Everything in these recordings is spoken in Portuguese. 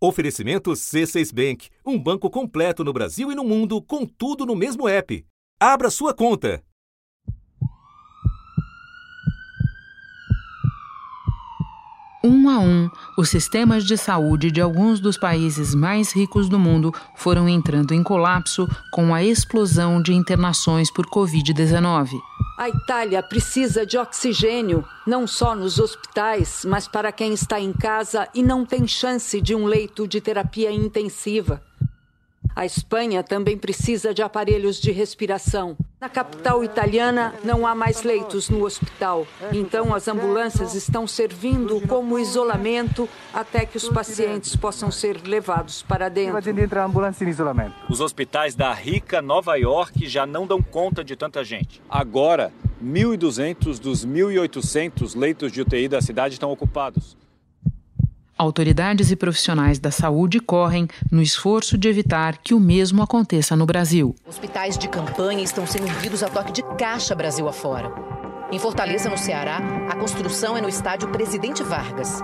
Oferecimento C6 Bank, um banco completo no Brasil e no mundo, com tudo no mesmo app. Abra sua conta. Um a um, os sistemas de saúde de alguns dos países mais ricos do mundo foram entrando em colapso com a explosão de internações por Covid-19. A Itália precisa de oxigênio, não só nos hospitais, mas para quem está em casa e não tem chance de um leito de terapia intensiva. A Espanha também precisa de aparelhos de respiração. Na capital italiana, não há mais leitos no hospital. Então, as ambulâncias estão servindo como isolamento até que os pacientes possam ser levados para dentro. Os hospitais da rica Nova York já não dão conta de tanta gente. Agora, 1.200 dos 1.800 leitos de UTI da cidade estão ocupados. Autoridades e profissionais da saúde correm no esforço de evitar que o mesmo aconteça no Brasil. Hospitais de campanha estão sendo erguidos a toque de caixa Brasil afora. Em Fortaleza, no Ceará, a construção é no estádio Presidente Vargas.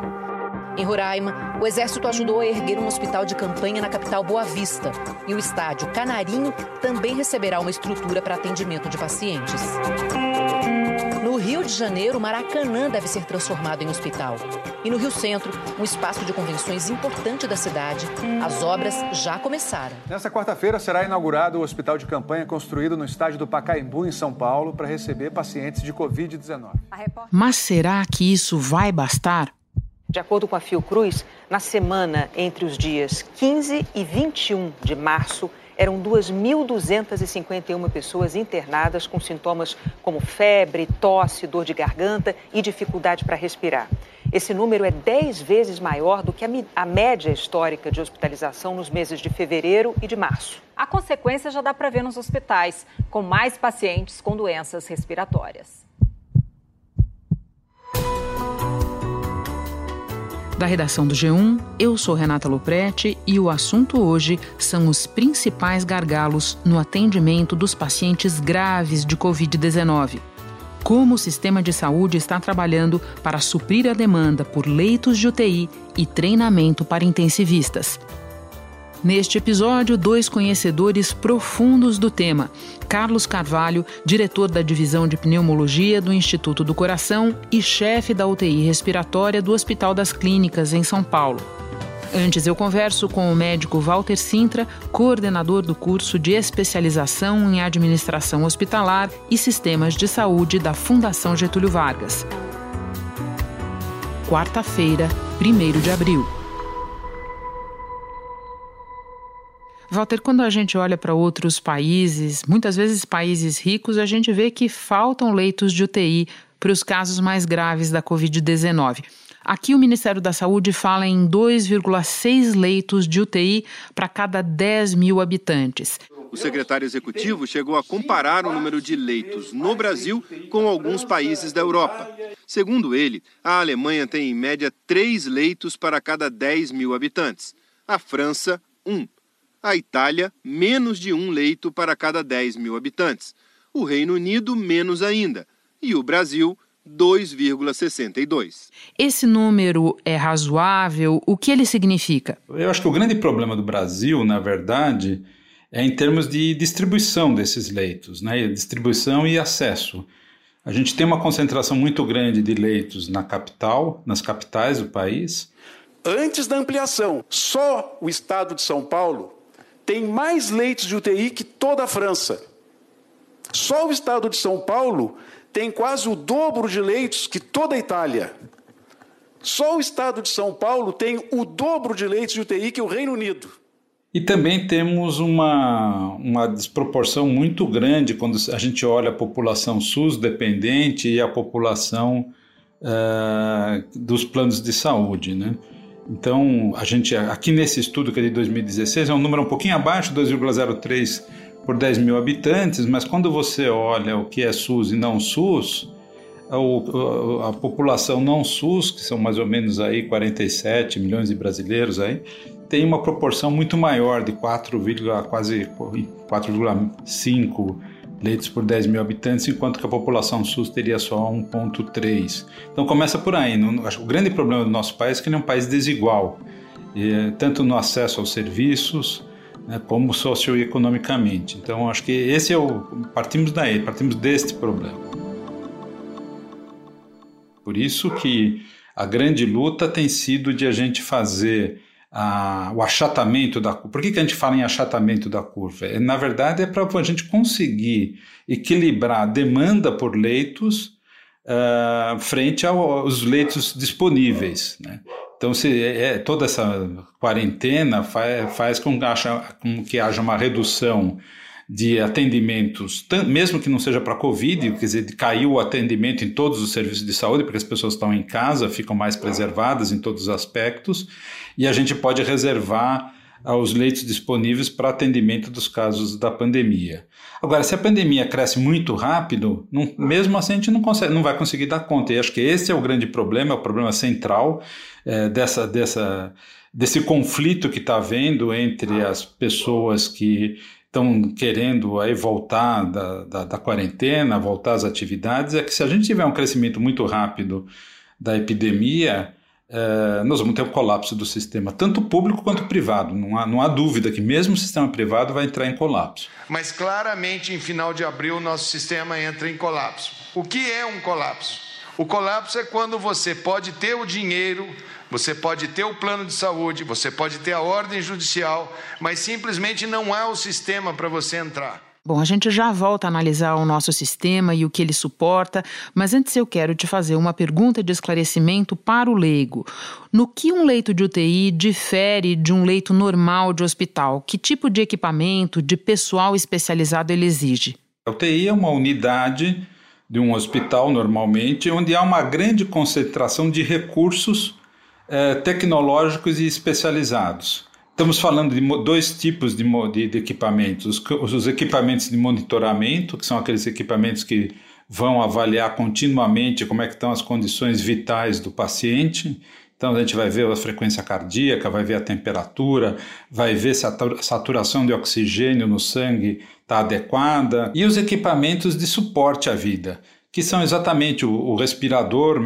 Em Roraima, o Exército ajudou a erguer um hospital de campanha na capital Boa Vista. E o estádio Canarinho também receberá uma estrutura para atendimento de pacientes. No Rio de Janeiro, Maracanã deve ser transformado em hospital. E no Rio Centro, um espaço de convenções importante da cidade, as obras já começaram. Nesta quarta-feira será inaugurado o hospital de campanha construído no estádio do Pacaembu, em São Paulo, para receber pacientes de Covid-19. Mas será que isso vai bastar? De acordo com a Fiocruz, na semana entre os dias 15 e 21 de março, eram 2.251 pessoas internadas com sintomas como febre, tosse, dor de garganta e dificuldade para respirar. Esse número é 10 vezes maior do que a, média histórica de hospitalização nos meses de fevereiro e de março. A consequência já dá para ver nos hospitais, com mais pacientes com doenças respiratórias. Da redação do G1, eu sou Renata Loprete e o assunto hoje são os principais gargalos no atendimento dos pacientes graves de Covid-19. Como o sistema de saúde está trabalhando para suprir a demanda por leitos de UTI e treinamento para intensivistas. Neste episódio, dois conhecedores profundos do tema: Carlos Carvalho, diretor da divisão de pneumologia do Instituto do Coração e chefe da UTI respiratória do Hospital das Clínicas, em São Paulo. Antes, eu converso com o médico Walter Sintra, coordenador do curso de especialização em administração hospitalar e sistemas de saúde da Fundação Getúlio Vargas. Quarta-feira, 1 de abril. Walter, quando a gente olha para outros países, muitas vezes países ricos, a gente vê que faltam leitos de UTI para os casos mais graves da Covid-19. Aqui o Ministério da Saúde fala em 2,6 leitos de UTI para cada 10 mil habitantes. O secretário executivo chegou a comparar o número de leitos no Brasil com alguns países da Europa. Segundo ele, a Alemanha tem em média três leitos para cada 10 mil habitantes. A França, um a Itália, menos de um leito para cada 10 mil habitantes, o Reino Unido, menos ainda, e o Brasil, 2,62. Esse número é razoável? O que ele significa? Eu acho que o grande problema do Brasil, na verdade, é em termos de distribuição desses leitos, né? distribuição e acesso. A gente tem uma concentração muito grande de leitos na capital, nas capitais do país. Antes da ampliação, só o estado de São Paulo tem mais leitos de UTI que toda a França. Só o estado de São Paulo tem quase o dobro de leitos que toda a Itália. Só o estado de São Paulo tem o dobro de leitos de UTI que o Reino Unido. E também temos uma, uma desproporção muito grande quando a gente olha a população SUS dependente e a população uh, dos planos de saúde. Né? Então, a gente aqui nesse estudo que é de 2016 é um número um pouquinho abaixo, 2,03 por 10 mil habitantes, mas quando você olha o que é SUS e não SUS, a, a, população não SUS, que são mais ou menos aí 47 milhões de brasileiros aí, tem uma proporção muito maior de 4, quase 4,5 leitos por 10 mil habitantes, enquanto que a população SUS teria só 1,3. Então começa por aí. O grande problema do nosso país é que ele é um país desigual. tanto no acesso aos serviços, né, como socioeconomicamente. Então, acho que esse é o. Partimos daí, partimos deste problema. Por isso que a grande luta tem sido de a gente fazer o achatamento da curva. Por que, que a gente fala em achatamento da curva? É, na verdade, é para a gente conseguir equilibrar a demanda por leitos frente aos leitos disponíveis. Né? Então, se é, é, toda essa quarentena faz, faz com, que haja, com que haja uma redução de atendimentos, mesmo que não seja para Covid, quer dizer, caiu o atendimento em todos os serviços de saúde, porque as pessoas estão em casa, ficam mais preservadas em todos os aspectos, e a gente pode reservar aos leitos disponíveis para atendimento dos casos da pandemia. Agora, se a pandemia cresce muito rápido, não, mesmo assim a gente não, consegue, não vai conseguir dar conta. E acho que esse é o grande problema, é o problema central é, dessa, dessa, desse conflito que está havendo entre as pessoas que estão querendo aí voltar da, da, da, quarentena, voltar às atividades, é que se a gente tiver um crescimento muito rápido da epidemia, é, nós vamos ter um colapso do sistema, tanto público quanto privado. Não há, não há dúvida que mesmo o sistema privado vai entrar em colapso. Mas claramente, em final de abril, nosso sistema entra em colapso. O que é um colapso? O colapso é quando você pode ter o dinheiro, você pode ter o plano de saúde, você pode ter a ordem judicial, mas simplesmente não há o sistema para você entrar. Bom, a gente já volta a analisar o nosso sistema e o que ele suporta, mas antes eu quero te fazer uma pergunta de esclarecimento para o leigo. No que um leito de UTI difere de um leito normal de hospital? Que tipo de equipamento, de pessoal especializado ele exige? A UTI é uma unidade de um hospital, normalmente, onde há uma grande concentração de recursos eh, tecnológicos e especializados. Estamos falando de dois tipos de, de, de equipamentos: os, os, equipamentos de monitoramento, que são aqueles equipamentos que vão avaliar continuamente como é que estão as condições vitais do paciente. Então a gente vai ver a frequência cardíaca, vai ver a temperatura, vai ver se a saturação de oxigênio no sangue está adequada e os equipamentos de suporte à vida, que são exatamente o, o respirador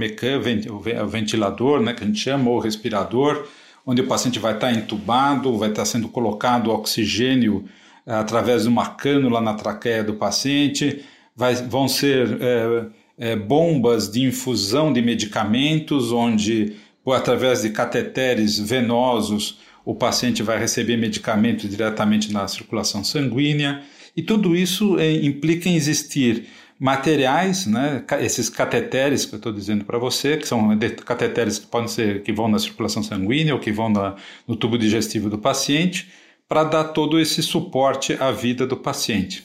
o ventilador, né, que a gente chama, ou respirador, onde o paciente vai estar entubado, vai estar sendo colocado oxigênio eh, através de uma cânula na traqueia do paciente, vai, vão ser é, é, bombas de infusão de medicamentos, onde, através de cateteres venosos, o paciente vai receber medicamento diretamente na circulação sanguínea, e tudo isso é, implica em existir materiais, né, esses cateteres que eu estou dizendo para você, que são cateteres que podem ser que vão na circulação sanguínea ou que vão na, no tubo digestivo do paciente, para dar todo esse suporte à vida do paciente.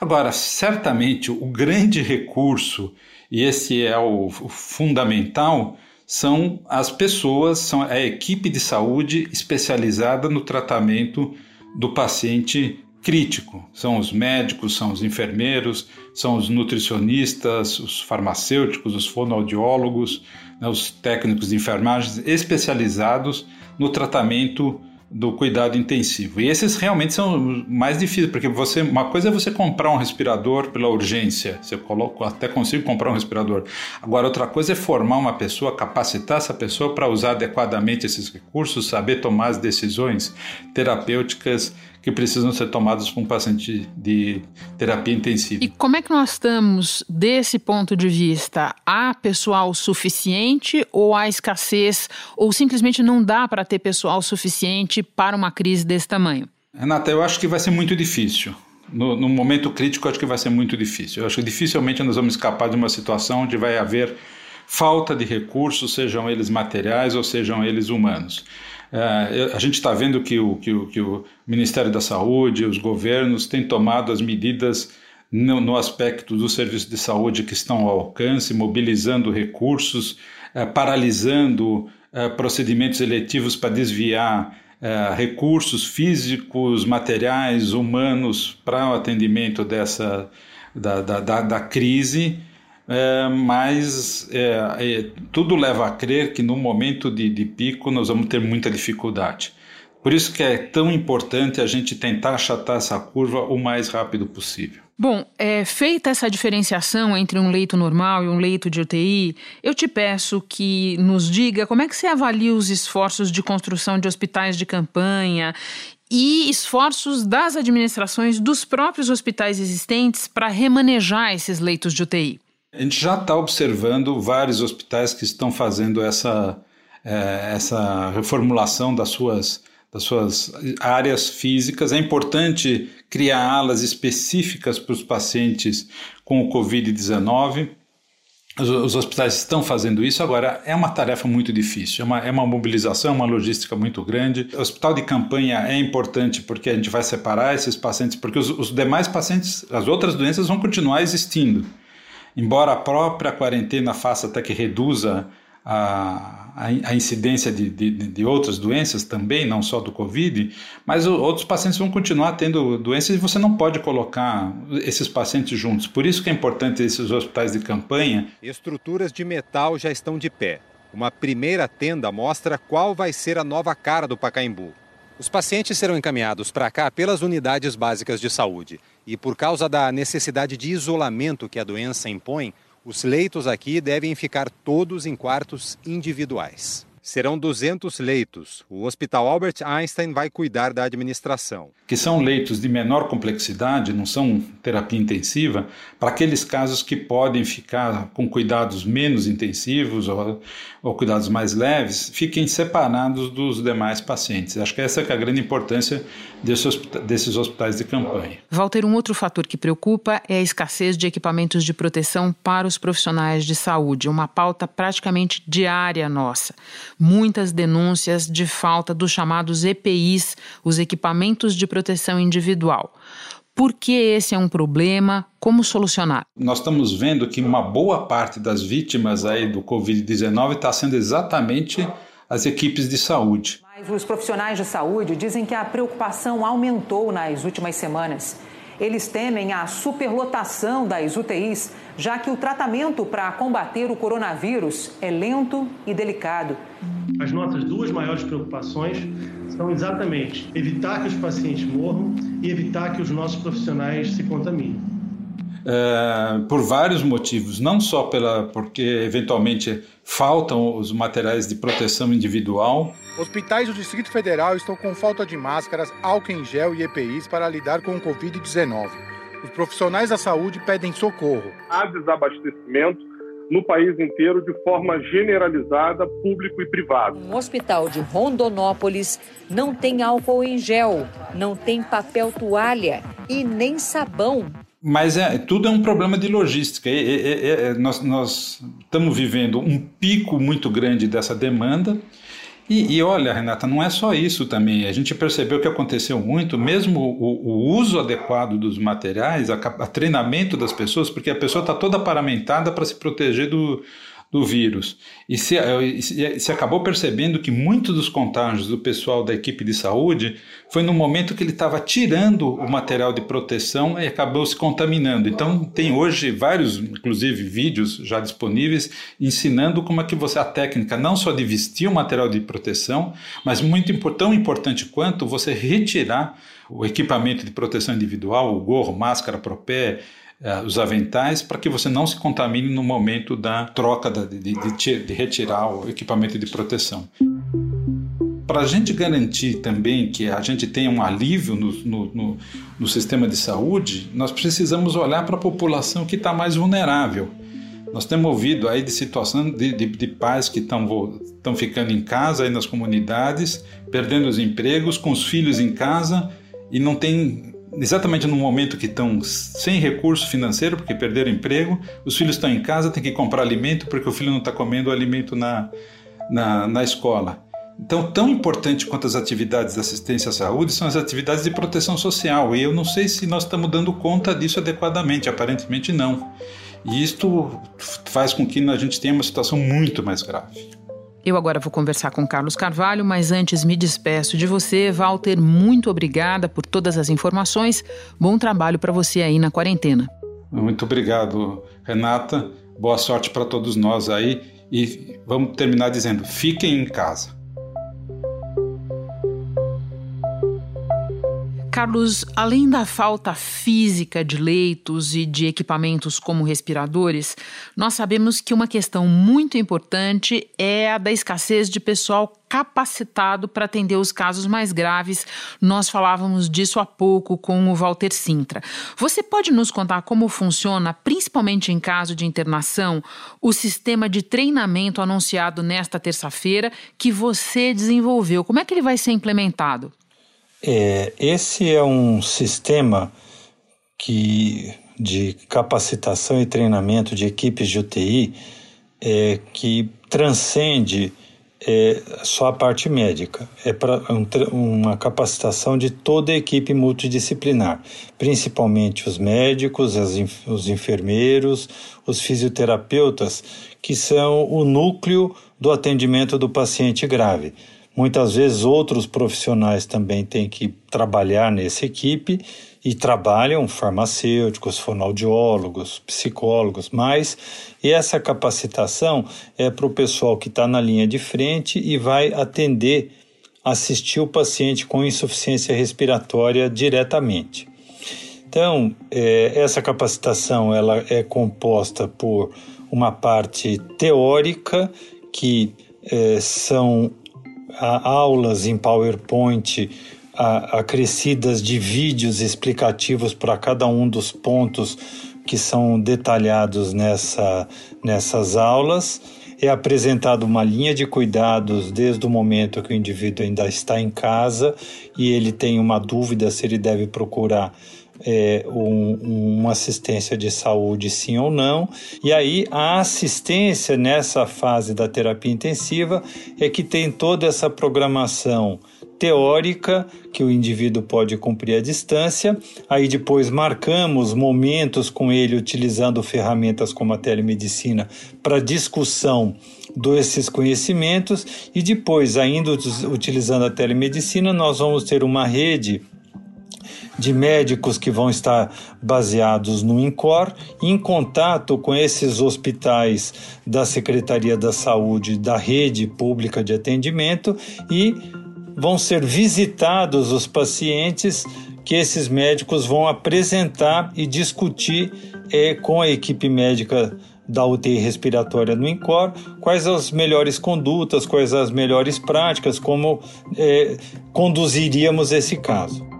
Agora, certamente o grande recurso, e esse é o, fundamental, são as pessoas, são a equipe de saúde especializada no tratamento do paciente crítico. São os médicos, são os enfermeiros, são os nutricionistas, os farmacêuticos, os fonoaudiólogos, né, os técnicos de enfermagem especializados no tratamento do cuidado intensivo. E esses realmente são mais difíceis, porque você, uma coisa é você comprar um respirador pela urgência, você coloca, até consigo comprar um respirador. Agora, outra coisa é formar uma pessoa, capacitar essa pessoa para usar adequadamente esses recursos, saber tomar as decisões terapêuticas que precisam ser tomadas por um paciente de terapia intensiva. E como é que nós estamos desse ponto de vista? Há pessoal suficiente ou há escassez ou simplesmente não dá para ter pessoal suficiente para uma crise desse tamanho? Renata, eu acho que vai ser muito difícil. No, no momento crítico, acho que vai ser muito difícil. Eu acho que dificilmente nós vamos escapar de uma situação onde vai haver falta de recursos, sejam eles materiais ou sejam eles humanos. É, a gente está vendo que o, que, o, que o Ministério da Saúde, os governos têm tomado as medidas no, no aspecto do serviço de saúde que estão ao alcance, mobilizando recursos, é, paralisando é, procedimentos eletivos para desviar recursos físicos, materiais, humanos para o atendimento dessa, da, da, da, da crise é, mas é, é, tudo leva a crer que no momento de, de pico nós vamos ter muita dificuldade. Por isso que é tão importante a gente tentar achatar essa curva o mais rápido possível. Bom, é, feita essa diferenciação entre um leito normal e um leito de UTI, eu te peço que nos diga como é que você avalia os esforços de construção de hospitais de campanha e esforços das administrações dos próprios hospitais existentes para remanejar esses leitos de UTI. A gente já está observando vários hospitais que estão fazendo essa, é, essa reformulação das suas das suas áreas físicas. É importante criar alas específicas para os pacientes com o Covid-19. Os, os, hospitais estão fazendo isso, agora é uma tarefa muito difícil, é uma, é uma mobilização, uma logística muito grande. O hospital de campanha é importante porque a gente vai separar esses pacientes, porque os, os demais pacientes, as outras doenças vão continuar existindo. Embora a própria quarentena faça até que reduza a, a, incidência de, de, de, outras doenças também, não só do Covid, mas outros pacientes vão continuar tendo doenças e você não pode colocar esses pacientes juntos. Por isso que é importante esses hospitais de campanha. Estruturas de metal já estão de pé. Uma primeira tenda mostra qual vai ser a nova cara do Pacaembu. Os pacientes serão encaminhados para cá pelas unidades básicas de saúde. E por causa da necessidade de isolamento que a doença impõe, os leitos aqui devem ficar todos em quartos individuais. Serão 200 leitos. O Hospital Albert Einstein vai cuidar da administração. Que são leitos de menor complexidade, não são terapia intensiva, para aqueles casos que podem ficar com cuidados menos intensivos ou, ou cuidados mais leves, fiquem separados dos demais pacientes. Acho que essa é a grande importância desses, desses hospitais de campanha. Walter, um outro fator que preocupa é a escassez de equipamentos de proteção para os profissionais de saúde, uma pauta praticamente diária nossa muitas denúncias de falta dos chamados EPIs, os equipamentos de proteção individual. Por que esse é um problema? Como solucionar? Nós estamos vendo que uma boa parte das vítimas aí do Covid-19 está sendo exatamente as equipes de saúde. Mas os profissionais de saúde dizem que a preocupação aumentou nas últimas semanas. Eles temem a superlotação das UTIs, já que o tratamento para combater o coronavírus é lento e delicado. As nossas duas maiores preocupações são exatamente evitar que os pacientes morram e evitar que os nossos profissionais se contaminem. É, por vários motivos, não só pela, porque eventualmente faltam os materiais de proteção individual. Hospitais do Distrito Federal estão com falta de máscaras, álcool em gel e EPIs para lidar com o Covid-19. Os profissionais da saúde pedem socorro. Há desabastecimento no país inteiro de forma generalizada, público e privado. Um hospital de Rondonópolis não tem álcool em gel, não tem papel toalha e nem sabão mas é, tudo é um problema de logística. Nós, nós, estamos vivendo um pico muito grande dessa demanda. E, e, olha, Renata, não é só isso também. A gente percebeu que aconteceu muito, mesmo o, o uso adequado dos materiais, a, a treinamento das pessoas, porque a pessoa está toda paramentada para se proteger do, do vírus. E se, se, acabou percebendo que muitos dos contágios do pessoal da equipe de saúde foi no momento que ele estava tirando o material de proteção e acabou se contaminando. Então tem hoje vários, inclusive vídeos já disponíveis ensinando como é que você a técnica não só de vestir o material de proteção, mas muito tão importante quanto você retirar o equipamento de proteção individual, o gorro, máscara, propé, os aventais para que você não se contamine no momento da troca, da, de, de, de retirar o equipamento de proteção. Para a gente garantir também que a gente tenha um alívio no, no, no, no sistema de saúde, nós precisamos olhar para a população que está mais vulnerável. Nós temos ouvido aí de situação de, de, de pais que estão ficando em casa aí nas comunidades, perdendo os empregos, com os filhos em casa e não tem exatamente no momento que estão sem recurso financeiro, porque perderam emprego, os filhos estão em casa, tem que comprar alimento, porque o filho não está comendo alimento na, na, na escola. Então, tão importante quanto as atividades de assistência à saúde são as atividades de proteção social. E eu não sei se nós estamos dando conta disso adequadamente, aparentemente não. E isto faz com que a gente tenha uma situação muito mais grave. Eu agora vou conversar com Carlos Carvalho, mas antes me despeço de você, Walter. Muito obrigada por todas as informações. Bom trabalho para você aí na quarentena. Muito obrigado, Renata. Boa sorte para todos nós aí. E vamos terminar dizendo: fiquem em casa. Carlos, além da falta física de leitos e de equipamentos como respiradores, nós sabemos que uma questão muito importante é a da escassez de pessoal capacitado para atender os casos mais graves. Nós falávamos disso há pouco com o Walter Sintra. Você pode nos contar como funciona, principalmente em caso de internação, o sistema de treinamento anunciado nesta terça-feira que você desenvolveu? Como é que ele vai ser implementado? É, esse é um sistema que, de capacitação e treinamento de equipes de UTI é, que transcende é, só a parte médica. É um, uma capacitação de toda a equipe multidisciplinar, principalmente os médicos, as, os enfermeiros, os fisioterapeutas, que são o núcleo do atendimento do paciente grave. Muitas vezes outros profissionais também têm que trabalhar nessa equipe e trabalham farmacêuticos, fonoaudiólogos, psicólogos, mas essa capacitação é para o pessoal que está na linha de frente e vai atender, assistir o paciente com insuficiência respiratória diretamente. Então, é, essa capacitação ela é composta por uma parte teórica que é, são aulas em PowerPoint acrescidas de vídeos explicativos para cada um dos pontos que são detalhados nessa, nessas aulas. É apresentado uma linha de cuidados desde o momento que o indivíduo ainda está em casa e ele tem uma dúvida se ele deve procurar é, um, uma assistência de saúde, sim ou não. E aí a assistência nessa fase da terapia intensiva é que tem toda essa programação teórica que o indivíduo pode cumprir à distância. Aí depois marcamos momentos com ele utilizando ferramentas como a telemedicina para discussão desses conhecimentos e depois ainda utilizando a telemedicina nós vamos ter uma rede de médicos que vão estar baseados no INCOR, em contato com esses hospitais da Secretaria da Saúde, da rede pública de atendimento e vão ser visitados os pacientes que esses médicos vão apresentar e discutir é, com a equipe médica da UTI respiratória no INCOR, quais as melhores condutas, quais as melhores práticas, como é, conduziríamos esse caso.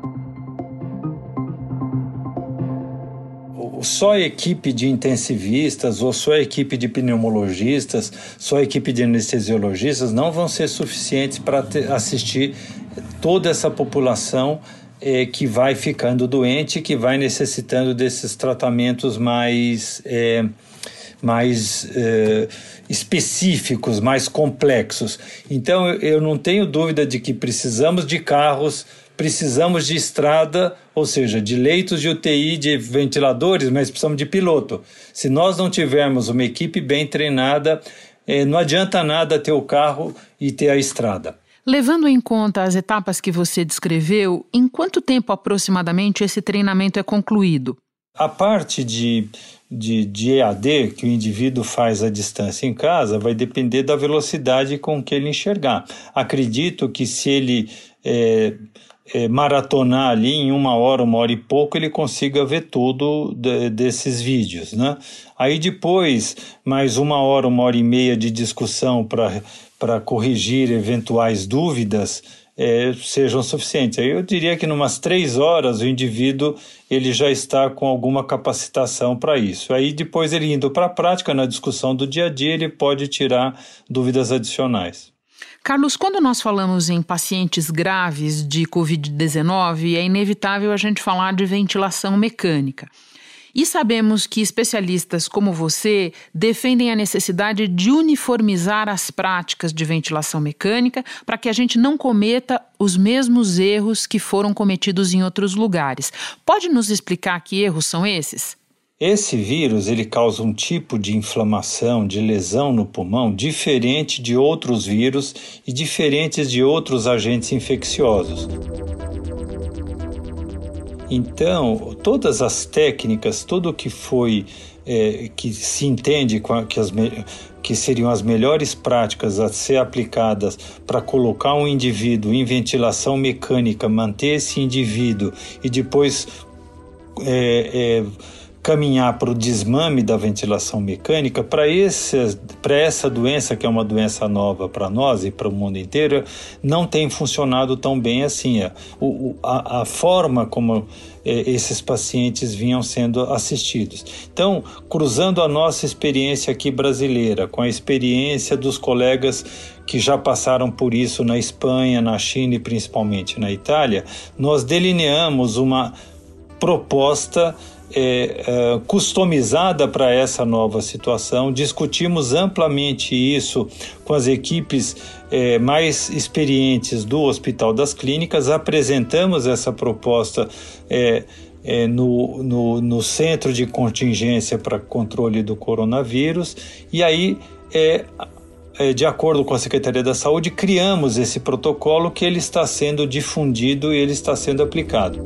Só a equipe de intensivistas ou só a equipe de pneumologistas, só a equipe de anestesiologistas não vão ser suficientes para assistir toda essa população é, que vai ficando doente, que vai necessitando desses tratamentos mais, é, mais é, específicos, mais complexos. Então eu não tenho dúvida de que precisamos de carros precisamos de estrada, ou seja, de leitos de UTI, de ventiladores, mas precisamos de piloto. Se nós não tivermos uma equipe bem treinada, eh, não adianta nada ter o carro e ter a estrada. Levando em conta as etapas que você descreveu, em quanto tempo aproximadamente esse treinamento é concluído? A parte de, de, de EAD que o indivíduo faz à distância em casa vai depender da velocidade com que ele enxergar. Acredito que se ele é, é, maratonar ali em uma hora, uma hora e pouco, ele consiga ver tudo de, desses vídeos, né? Aí depois, mais uma hora, uma hora e meia de discussão para corrigir eventuais dúvidas é, sejam suficientes. Eu diria que umas três horas o indivíduo ele já está com alguma capacitação para isso. Aí depois ele indo para a prática, na discussão do dia a dia, ele pode tirar dúvidas adicionais. Carlos, quando nós falamos em pacientes graves de Covid-19, é inevitável a gente falar de ventilação mecânica. E sabemos que especialistas como você defendem a necessidade de uniformizar as práticas de ventilação mecânica para que a gente não cometa os mesmos erros que foram cometidos em outros lugares. Pode nos explicar que erros são esses? Esse vírus ele causa um tipo de inflamação, de lesão no pulmão diferente de outros vírus e diferentes de outros agentes infecciosos. Então, todas as técnicas, tudo que foi é, que se entende que as que seriam as melhores práticas a ser aplicadas para colocar um indivíduo em ventilação mecânica, manter esse indivíduo e depois é, é, caminhar para o desmame da ventilação mecânica, para essa doença, que é uma doença nova para nós e para o mundo inteiro, não tem funcionado tão bem assim. É, a, a forma como é, esses pacientes vinham sendo assistidos. Então, cruzando a nossa experiência aqui brasileira com a experiência dos colegas que já passaram por isso na Espanha, na China e principalmente na Itália, nós delineamos uma proposta é, é, customizada para essa nova situação. Discutimos amplamente isso com as equipes é, mais experientes do Hospital das Clínicas, apresentamos essa proposta. É, é, no, no, no, centro de contingência para controle do coronavírus, e aí, é, é, de acordo com a Secretaria da Saúde, criamos esse protocolo que ele está sendo difundido e ele está sendo aplicado.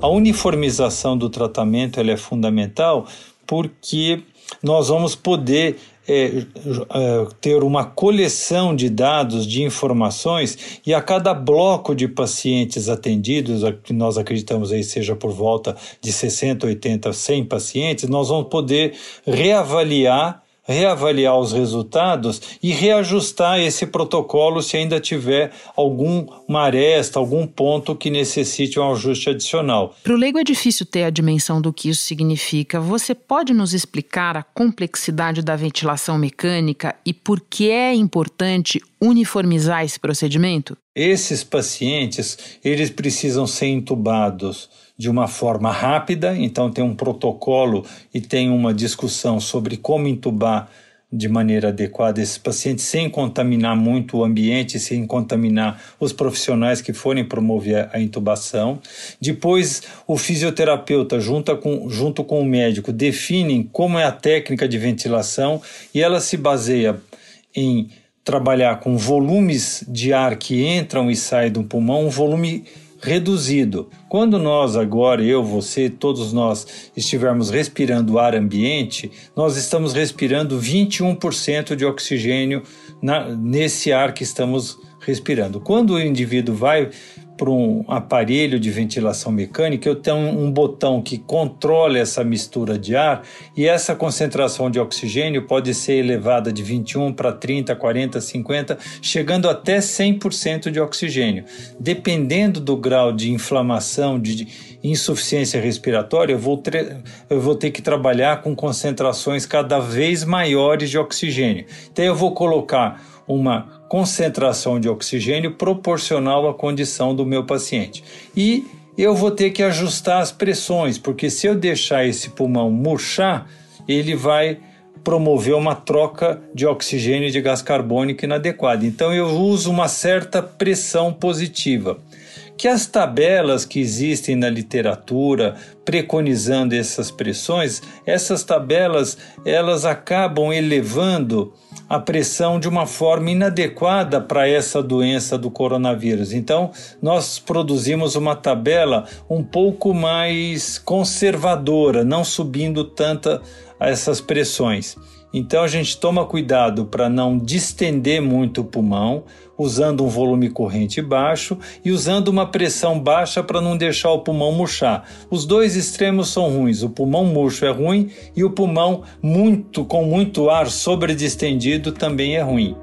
A uniformização do tratamento é fundamental porque nós vamos poder é, é, ter uma coleção de dados, de informações, e a cada bloco de pacientes atendidos, que nós acreditamos aí seja por volta de 60, 80, 100 pacientes, nós vamos poder reavaliar reavaliar os resultados e reajustar esse protocolo se ainda tiver alguma aresta, algum ponto que necessite um ajuste adicional. Para o leigo é difícil ter a dimensão do que isso significa. Você pode nos explicar a complexidade da ventilação mecânica e por que é importante uniformizar esse procedimento? Esses pacientes, eles precisam ser intubados de uma forma rápida, então tem um protocolo e tem uma discussão sobre como intubar de maneira adequada esses pacientes sem contaminar muito o ambiente, sem contaminar os profissionais que forem promover a intubação. Depois, o fisioterapeuta, junto com, junto com o médico, definem como é a técnica de ventilação e ela se baseia em trabalhar com volumes de ar que entram e saem do pulmão, um volume reduzido. Quando nós agora, eu, você, todos nós estivermos respirando ar ambiente, nós estamos respirando 21% de oxigênio na, nesse ar que estamos respirando. Quando o indivíduo vai para um aparelho de ventilação mecânica, eu tenho um botão que controla essa mistura de ar e essa concentração de oxigênio pode ser elevada de 21 para 30, 40, 50, chegando até 100% de oxigênio. Dependendo do grau de inflamação, de insuficiência respiratória, eu vou, eu vou ter que trabalhar com concentrações cada vez maiores de oxigênio. Então eu vou colocar uma concentração de oxigênio proporcional à condição do meu paciente. E eu vou ter que ajustar as pressões, porque se eu deixar esse pulmão murchar, ele vai promover uma troca de oxigênio e de gás carbônico inadequada. Então eu uso uma certa pressão positiva. Que as tabelas que existem na literatura preconizando essas pressões, essas tabelas elas acabam elevando a pressão de uma forma inadequada para essa doença do coronavírus. Então, nós produzimos uma tabela um pouco mais conservadora, não subindo tanta essas pressões. Então a gente toma cuidado para não distender muito o pulmão, usando um volume corrente baixo e usando uma pressão baixa para não deixar o pulmão murchar. Os dois extremos são ruins. O pulmão murcho é ruim e o pulmão muito com muito ar sobredistendido também é ruim.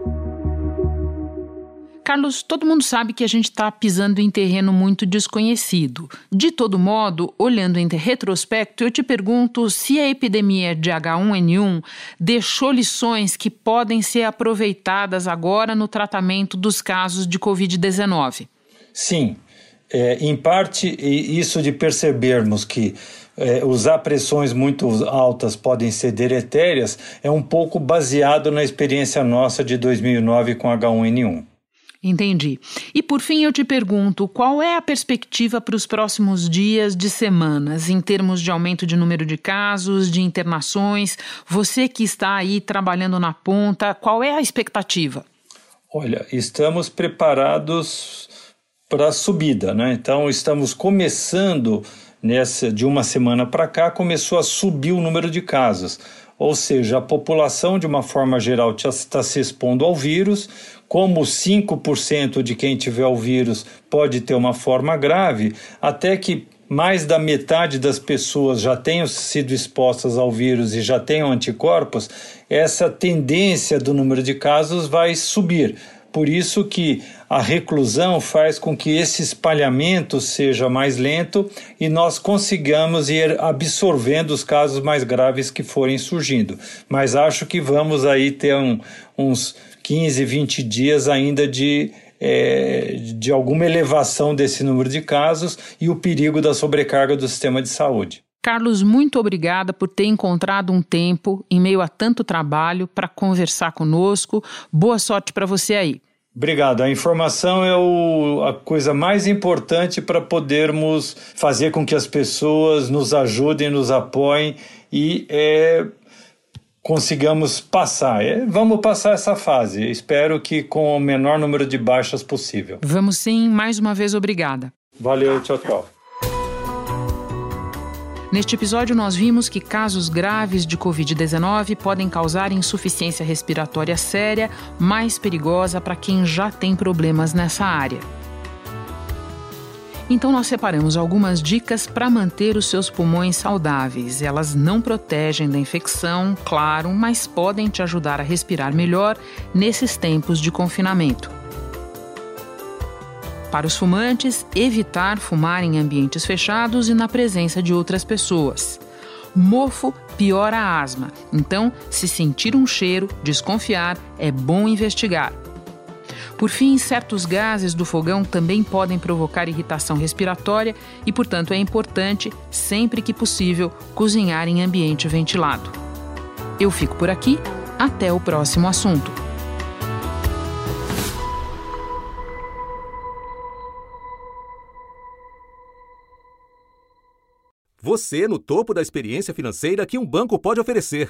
Carlos, todo mundo sabe que a gente está pisando em terreno muito desconhecido. De todo modo, olhando em retrospecto, eu te pergunto se a epidemia de H1N1 deixou lições que podem ser aproveitadas agora no tratamento dos casos de Covid-19. Sim. É, em parte, isso de percebermos que é, usar pressões muito altas podem ser deletérias é um pouco baseado na experiência nossa de 2009 com H1N1. Entendi. E por fim eu te pergunto, qual é a perspectiva para os próximos dias de semanas, em termos de aumento de número de casos, de internações? Você que está aí trabalhando na ponta, qual é a expectativa? Olha, estamos preparados para a subida, né? Então estamos começando nessa de uma semana para cá começou a subir o número de casos. ou seja, a população de uma forma geral está se expondo ao vírus, como 5% de quem tiver o vírus pode ter uma forma grave, até que mais da metade das pessoas já tenham sido expostas ao vírus e já tenham anticorpos, essa tendência do número de casos vai subir. Por isso que a reclusão faz com que esse espalhamento seja mais lento e nós consigamos ir absorvendo os casos mais graves que forem surgindo. Mas acho que vamos aí ter um, uns 15, 20 dias ainda de é, de alguma elevação desse número de casos e o perigo da sobrecarga do sistema de saúde. Carlos, muito obrigada por ter encontrado um tempo, em meio a tanto trabalho, para conversar conosco. Boa sorte para você aí. Obrigado. A informação é o, a coisa mais importante para podermos fazer com que as pessoas nos ajudem, nos apoiem e é, consigamos passar. É, vamos passar essa fase. Espero que com o menor número de baixas possível. Vamos sim. Mais uma vez, obrigada. Valeu. Tchau, tchau. Neste episódio, nós vimos que casos graves de Covid-19 podem causar insuficiência respiratória séria, mais perigosa para quem já tem problemas nessa área. Então, nós separamos algumas dicas para manter os seus pulmões saudáveis. Elas não protegem da infecção, claro, mas podem te ajudar a respirar melhor nesses tempos de confinamento. Para os fumantes, evitar fumar em ambientes fechados e na presença de outras pessoas. Mofo piora a asma, então, se sentir um cheiro, desconfiar, é bom investigar. Por fim, certos gases do fogão também podem provocar irritação respiratória e, portanto, é importante, sempre que possível, cozinhar em ambiente ventilado. Eu fico por aqui, até o próximo assunto. Você no topo da experiência financeira que um banco pode oferecer.